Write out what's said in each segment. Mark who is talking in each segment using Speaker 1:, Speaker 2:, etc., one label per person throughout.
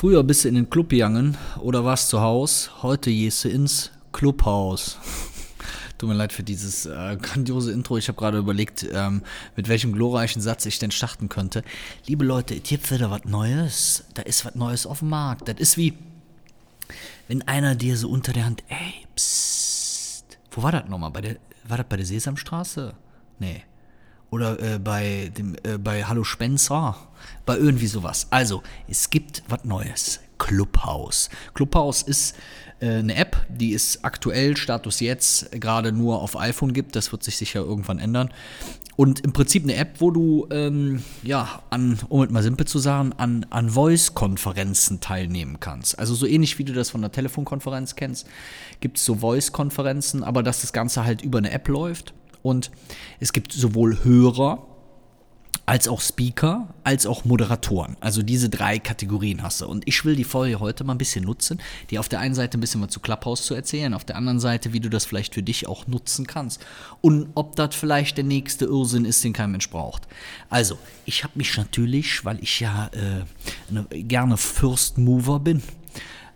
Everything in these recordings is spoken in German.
Speaker 1: Früher bist du in den Club gegangen oder warst zu Hause, heute gehst du ins Clubhaus. Tut mir leid für dieses äh, grandiose Intro. Ich habe gerade überlegt, ähm, mit welchem glorreichen Satz ich denn starten könnte. Liebe Leute, es gibt wieder was Neues. Da ist was Neues auf dem Markt. Das ist wie, wenn einer dir so unter der Hand, ey, psst. Wo war das nochmal? Bei der, war das bei der Sesamstraße? Nee. Oder äh, bei, dem, äh, bei Hallo Spencer. Bei irgendwie sowas. Also, es gibt was Neues. Clubhouse. Clubhouse ist äh, eine App, die es aktuell, Status jetzt, gerade nur auf iPhone gibt. Das wird sich sicher irgendwann ändern. Und im Prinzip eine App, wo du, ähm, ja, an, um es mal simpel zu sagen, an, an Voice-Konferenzen teilnehmen kannst. Also so ähnlich wie du das von der Telefonkonferenz kennst, gibt es so Voice-Konferenzen, aber dass das Ganze halt über eine App läuft. Und es gibt sowohl Hörer als auch Speaker, als auch Moderatoren. Also diese drei Kategorien hast du. Und ich will die Folge heute mal ein bisschen nutzen, dir auf der einen Seite ein bisschen was zu Clubhouse zu erzählen, auf der anderen Seite, wie du das vielleicht für dich auch nutzen kannst. Und ob das vielleicht der nächste Irrsinn ist, den kein Mensch braucht. Also, ich habe mich natürlich, weil ich ja äh, eine, gerne First Mover bin,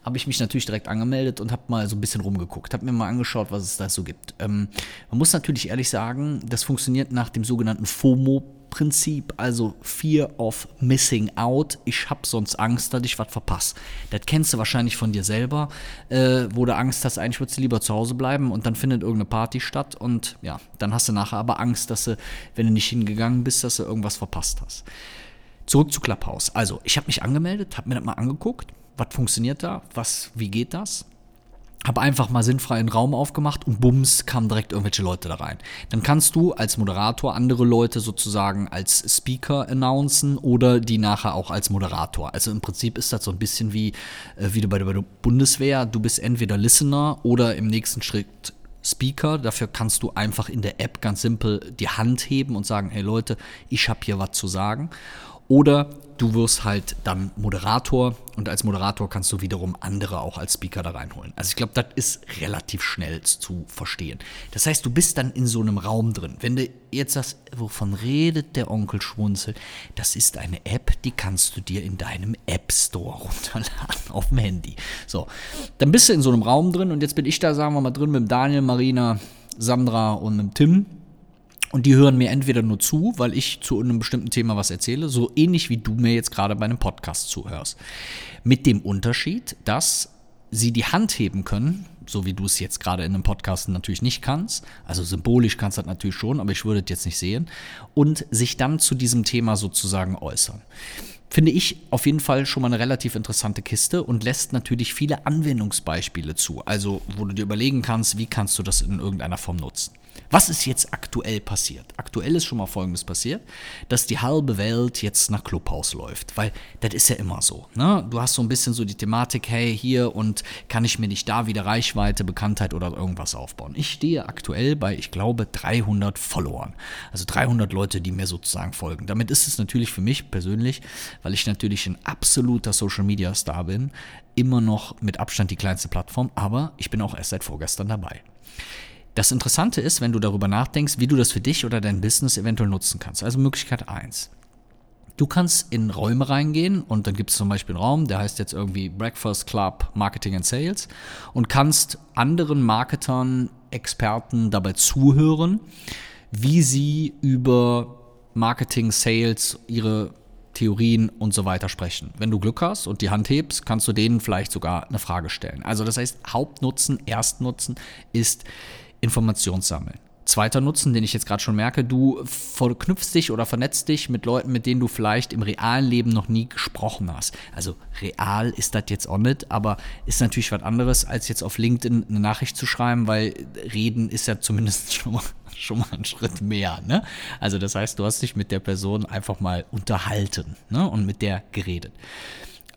Speaker 1: habe ich mich natürlich direkt angemeldet und habe mal so ein bisschen rumgeguckt, habe mir mal angeschaut, was es da so gibt. Ähm, man muss natürlich ehrlich sagen, das funktioniert nach dem sogenannten FOMO-Prinzip, also Fear of Missing Out. Ich habe sonst Angst, dass ich was verpasse. Das kennst du wahrscheinlich von dir selber, äh, wo du Angst hast, eigentlich würdest du lieber zu Hause bleiben und dann findet irgendeine Party statt und ja, dann hast du nachher aber Angst, dass du, wenn du nicht hingegangen bist, dass du irgendwas verpasst hast. Zurück zu Clubhouse. Also, ich habe mich angemeldet, habe mir das mal angeguckt was funktioniert da, was, wie geht das? Habe einfach mal sinnfrei einen Raum aufgemacht und bums kamen direkt irgendwelche Leute da rein. Dann kannst du als Moderator andere Leute sozusagen als Speaker announcen oder die nachher auch als Moderator. Also im Prinzip ist das so ein bisschen wie, äh, wie bei der Bundeswehr. Du bist entweder Listener oder im nächsten Schritt Speaker. Dafür kannst du einfach in der App ganz simpel die Hand heben und sagen, hey Leute, ich habe hier was zu sagen. Oder du wirst halt dann Moderator und als Moderator kannst du wiederum andere auch als Speaker da reinholen. Also ich glaube, das ist relativ schnell zu verstehen. Das heißt, du bist dann in so einem Raum drin. Wenn du jetzt sagst, wovon redet der Onkel Schwunzel, das ist eine App, die kannst du dir in deinem App Store runterladen auf dem Handy. So, dann bist du in so einem Raum drin und jetzt bin ich da, sagen wir mal, drin mit Daniel, Marina, Sandra und mit Tim und die hören mir entweder nur zu, weil ich zu einem bestimmten Thema was erzähle, so ähnlich wie du mir jetzt gerade bei einem Podcast zuhörst. Mit dem Unterschied, dass sie die Hand heben können, so wie du es jetzt gerade in einem Podcast natürlich nicht kannst. Also symbolisch kannst du das natürlich schon, aber ich würde es jetzt nicht sehen. Und sich dann zu diesem Thema sozusagen äußern. Finde ich auf jeden Fall schon mal eine relativ interessante Kiste und lässt natürlich viele Anwendungsbeispiele zu. Also, wo du dir überlegen kannst, wie kannst du das in irgendeiner Form nutzen. Was ist jetzt aktuell passiert? Aktuell ist schon mal Folgendes passiert, dass die halbe Welt jetzt nach Clubhouse läuft, weil das ist ja immer so. Ne? Du hast so ein bisschen so die Thematik, hey, hier und kann ich mir nicht da wieder Reichweite, Bekanntheit oder irgendwas aufbauen. Ich stehe aktuell bei, ich glaube, 300 Followern. Also 300 Leute, die mir sozusagen folgen. Damit ist es natürlich für mich persönlich, weil ich natürlich ein absoluter Social Media Star bin, immer noch mit Abstand die kleinste Plattform, aber ich bin auch erst seit vorgestern dabei. Das Interessante ist, wenn du darüber nachdenkst, wie du das für dich oder dein Business eventuell nutzen kannst. Also Möglichkeit 1. Du kannst in Räume reingehen und dann gibt es zum Beispiel einen Raum, der heißt jetzt irgendwie Breakfast Club Marketing and Sales und kannst anderen Marketern, Experten dabei zuhören, wie sie über Marketing, Sales, ihre Theorien und so weiter sprechen. Wenn du Glück hast und die Hand hebst, kannst du denen vielleicht sogar eine Frage stellen. Also das heißt, Hauptnutzen, Erstnutzen ist Informationssammeln. Zweiter Nutzen, den ich jetzt gerade schon merke, du verknüpfst dich oder vernetzt dich mit Leuten, mit denen du vielleicht im realen Leben noch nie gesprochen hast. Also real ist das jetzt auch nicht, aber ist natürlich was anderes, als jetzt auf LinkedIn eine Nachricht zu schreiben, weil reden ist ja zumindest schon mal, schon mal ein Schritt mehr. Ne? Also das heißt, du hast dich mit der Person einfach mal unterhalten ne? und mit der geredet.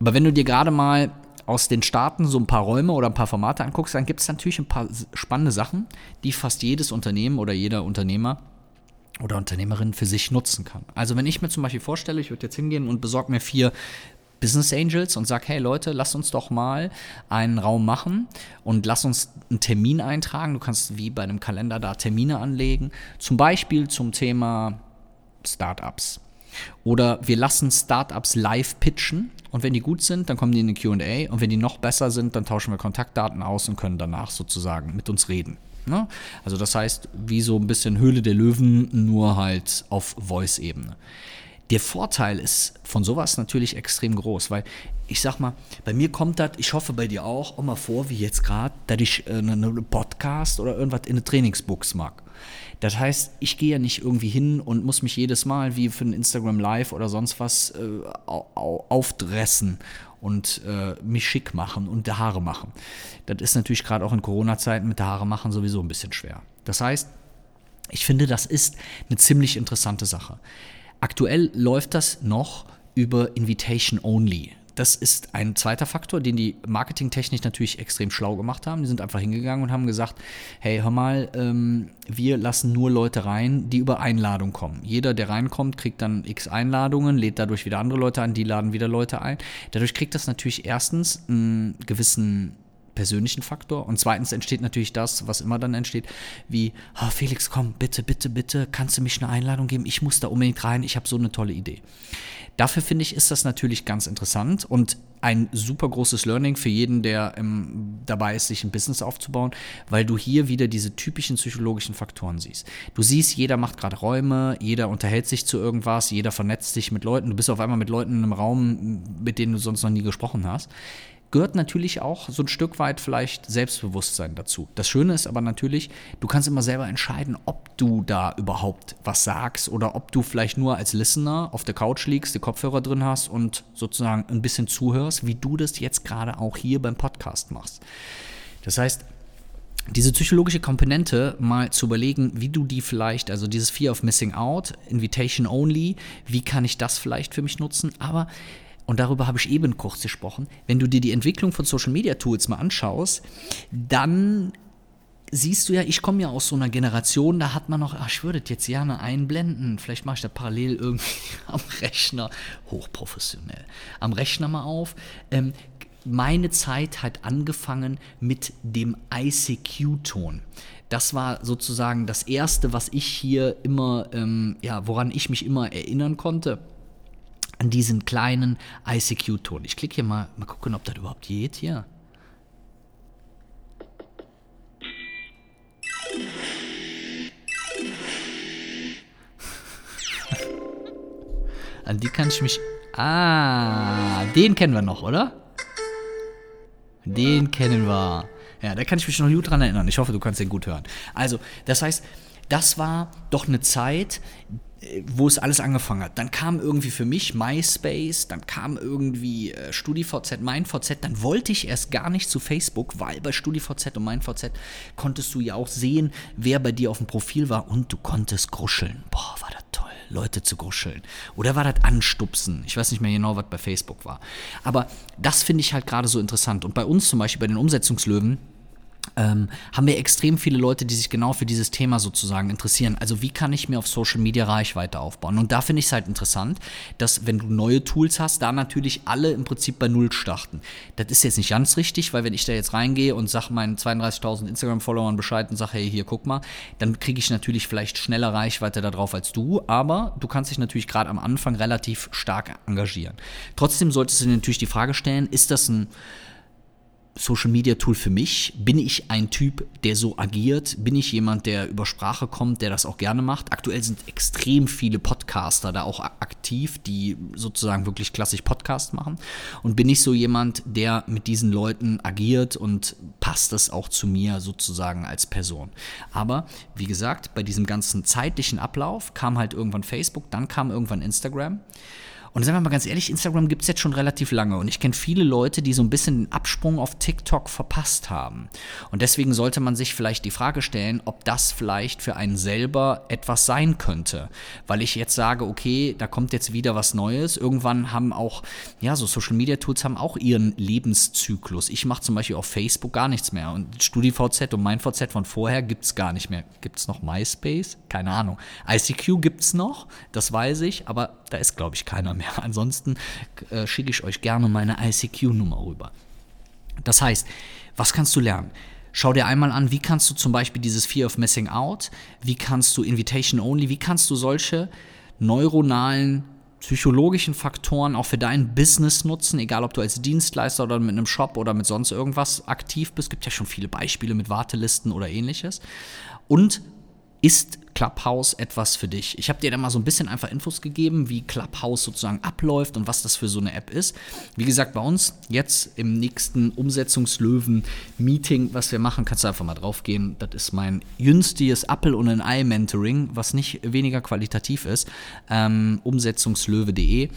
Speaker 1: Aber wenn du dir gerade mal aus den Staaten so ein paar Räume oder ein paar Formate anguckst, dann gibt es natürlich ein paar spannende Sachen, die fast jedes Unternehmen oder jeder Unternehmer oder Unternehmerin für sich nutzen kann. Also wenn ich mir zum Beispiel vorstelle, ich würde jetzt hingehen und besorge mir vier Business Angels und sage, hey Leute, lass uns doch mal einen Raum machen und lass uns einen Termin eintragen. Du kannst wie bei einem Kalender da Termine anlegen, zum Beispiel zum Thema Startups Oder wir lassen Startups live pitchen und wenn die gut sind, dann kommen die in eine QA und wenn die noch besser sind, dann tauschen wir Kontaktdaten aus und können danach sozusagen mit uns reden. Ne? Also das heißt, wie so ein bisschen Höhle der Löwen, nur halt auf Voice-Ebene. Der Vorteil ist von sowas natürlich extrem groß, weil ich sag mal, bei mir kommt das, ich hoffe bei dir auch, auch mal vor, wie jetzt gerade, dass ich äh, einen Podcast oder irgendwas in eine Trainingsbox mag. Das heißt, ich gehe ja nicht irgendwie hin und muss mich jedes Mal wie für ein Instagram Live oder sonst was äh, aufdressen und äh, mich schick machen und Haare machen. Das ist natürlich gerade auch in Corona-Zeiten mit der Haare machen sowieso ein bisschen schwer. Das heißt, ich finde, das ist eine ziemlich interessante Sache. Aktuell läuft das noch über Invitation Only. Das ist ein zweiter Faktor, den die marketingtechnisch natürlich extrem schlau gemacht haben. Die sind einfach hingegangen und haben gesagt, hey, hör mal, ähm, wir lassen nur Leute rein, die über Einladung kommen. Jeder, der reinkommt, kriegt dann x Einladungen, lädt dadurch wieder andere Leute ein, die laden wieder Leute ein. Dadurch kriegt das natürlich erstens einen gewissen persönlichen Faktor. Und zweitens entsteht natürlich das, was immer dann entsteht, wie, oh, Felix, komm, bitte, bitte, bitte, kannst du mich eine Einladung geben? Ich muss da unbedingt rein, ich habe so eine tolle Idee. Dafür finde ich, ist das natürlich ganz interessant und ein super großes Learning für jeden, der ähm, dabei ist, sich ein Business aufzubauen, weil du hier wieder diese typischen psychologischen Faktoren siehst. Du siehst, jeder macht gerade Räume, jeder unterhält sich zu irgendwas, jeder vernetzt sich mit Leuten, du bist auf einmal mit Leuten in einem Raum, mit denen du sonst noch nie gesprochen hast gehört natürlich auch so ein Stück weit vielleicht Selbstbewusstsein dazu. Das Schöne ist aber natürlich, du kannst immer selber entscheiden, ob du da überhaupt was sagst oder ob du vielleicht nur als Listener auf der Couch liegst, die Kopfhörer drin hast und sozusagen ein bisschen zuhörst, wie du das jetzt gerade auch hier beim Podcast machst. Das heißt, diese psychologische Komponente mal zu überlegen, wie du die vielleicht, also dieses Fear of Missing Out, Invitation Only, wie kann ich das vielleicht für mich nutzen, aber und darüber habe ich eben kurz gesprochen, wenn du dir die Entwicklung von Social Media Tools mal anschaust, dann siehst du ja, ich komme ja aus so einer Generation, da hat man noch, ach, ich würde jetzt gerne einblenden, vielleicht mache ich das parallel irgendwie am Rechner, hochprofessionell, am Rechner mal auf. Ähm, meine Zeit hat angefangen mit dem ICQ-Ton. Das war sozusagen das Erste, was ich hier immer, ähm, ja, woran ich mich immer erinnern konnte an diesen kleinen ICQ-Ton. Ich klicke hier mal, mal gucken, ob das überhaupt geht hier. An die kann ich mich. Ah, den kennen wir noch, oder? Den kennen wir. Ja, da kann ich mich noch gut dran erinnern. Ich hoffe, du kannst den gut hören. Also, das heißt, das war doch eine Zeit, wo es alles angefangen hat. Dann kam irgendwie für mich MySpace, dann kam irgendwie äh, StudiVZ, MeinVZ, dann wollte ich erst gar nicht zu Facebook, weil bei StudiVZ und MeinVZ konntest du ja auch sehen, wer bei dir auf dem Profil war und du konntest gruscheln. Boah, war das toll, Leute zu gruscheln. Oder war das Anstupsen? Ich weiß nicht mehr genau, was bei Facebook war. Aber das finde ich halt gerade so interessant. Und bei uns zum Beispiel, bei den Umsetzungslöwen, ähm, haben wir extrem viele Leute, die sich genau für dieses Thema sozusagen interessieren. Also wie kann ich mir auf Social Media Reichweite aufbauen? Und da finde ich es halt interessant, dass wenn du neue Tools hast, da natürlich alle im Prinzip bei Null starten. Das ist jetzt nicht ganz richtig, weil wenn ich da jetzt reingehe und sage meinen 32.000 Instagram-Followern Bescheid und sage, hey, hier, guck mal, dann kriege ich natürlich vielleicht schneller Reichweite darauf als du, aber du kannst dich natürlich gerade am Anfang relativ stark engagieren. Trotzdem solltest du dir natürlich die Frage stellen, ist das ein Social Media Tool für mich? Bin ich ein Typ, der so agiert? Bin ich jemand, der über Sprache kommt, der das auch gerne macht? Aktuell sind extrem viele Podcaster da auch aktiv, die sozusagen wirklich klassisch Podcast machen. Und bin ich so jemand, der mit diesen Leuten agiert und passt das auch zu mir sozusagen als Person? Aber wie gesagt, bei diesem ganzen zeitlichen Ablauf kam halt irgendwann Facebook, dann kam irgendwann Instagram. Und sagen wir mal ganz ehrlich, Instagram gibt es jetzt schon relativ lange und ich kenne viele Leute, die so ein bisschen den Absprung auf TikTok verpasst haben. Und deswegen sollte man sich vielleicht die Frage stellen, ob das vielleicht für einen selber etwas sein könnte. Weil ich jetzt sage, okay, da kommt jetzt wieder was Neues. Irgendwann haben auch, ja, so Social Media Tools haben auch ihren Lebenszyklus. Ich mache zum Beispiel auf Facebook gar nichts mehr und StudiVZ und MeinVZ von vorher gibt es gar nicht mehr. Gibt es noch MySpace? Keine Ahnung. ICQ gibt es noch, das weiß ich, aber da ist, glaube ich, keiner mehr. Ansonsten äh, schicke ich euch gerne meine ICQ-Nummer rüber. Das heißt, was kannst du lernen? Schau dir einmal an, wie kannst du zum Beispiel dieses Fear of Missing Out, wie kannst du Invitation Only, wie kannst du solche neuronalen psychologischen Faktoren auch für dein Business nutzen, egal ob du als Dienstleister oder mit einem Shop oder mit sonst irgendwas aktiv bist. Es gibt ja schon viele Beispiele mit Wartelisten oder ähnliches. Und ist Clubhouse etwas für dich? Ich habe dir da mal so ein bisschen einfach Infos gegeben, wie Clubhouse sozusagen abläuft und was das für so eine App ist. Wie gesagt, bei uns jetzt im nächsten Umsetzungslöwen-Meeting, was wir machen, kannst du einfach mal drauf gehen. Das ist mein jünstiges Apple- und ein Ei-Mentoring, was nicht weniger qualitativ ist. Ähm, Umsetzungslöwe.de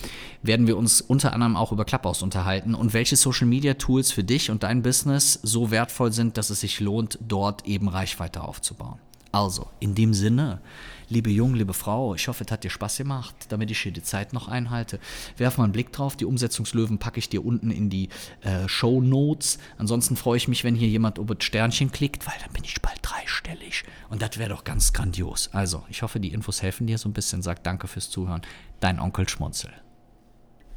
Speaker 1: werden wir uns unter anderem auch über Clubhouse unterhalten und welche Social-Media-Tools für dich und dein Business so wertvoll sind, dass es sich lohnt, dort eben Reichweite aufzubauen. Also, in dem Sinne, liebe Jung, liebe Frau, ich hoffe, es hat dir Spaß gemacht, damit ich hier die Zeit noch einhalte. Werf mal einen Blick drauf. Die Umsetzungslöwen packe ich dir unten in die äh, Show Notes. Ansonsten freue ich mich, wenn hier jemand über das Sternchen klickt, weil dann bin ich bald dreistellig. Und das wäre doch ganz grandios. Also, ich hoffe, die Infos helfen dir so ein bisschen. Sag danke fürs Zuhören. Dein Onkel Schmunzel.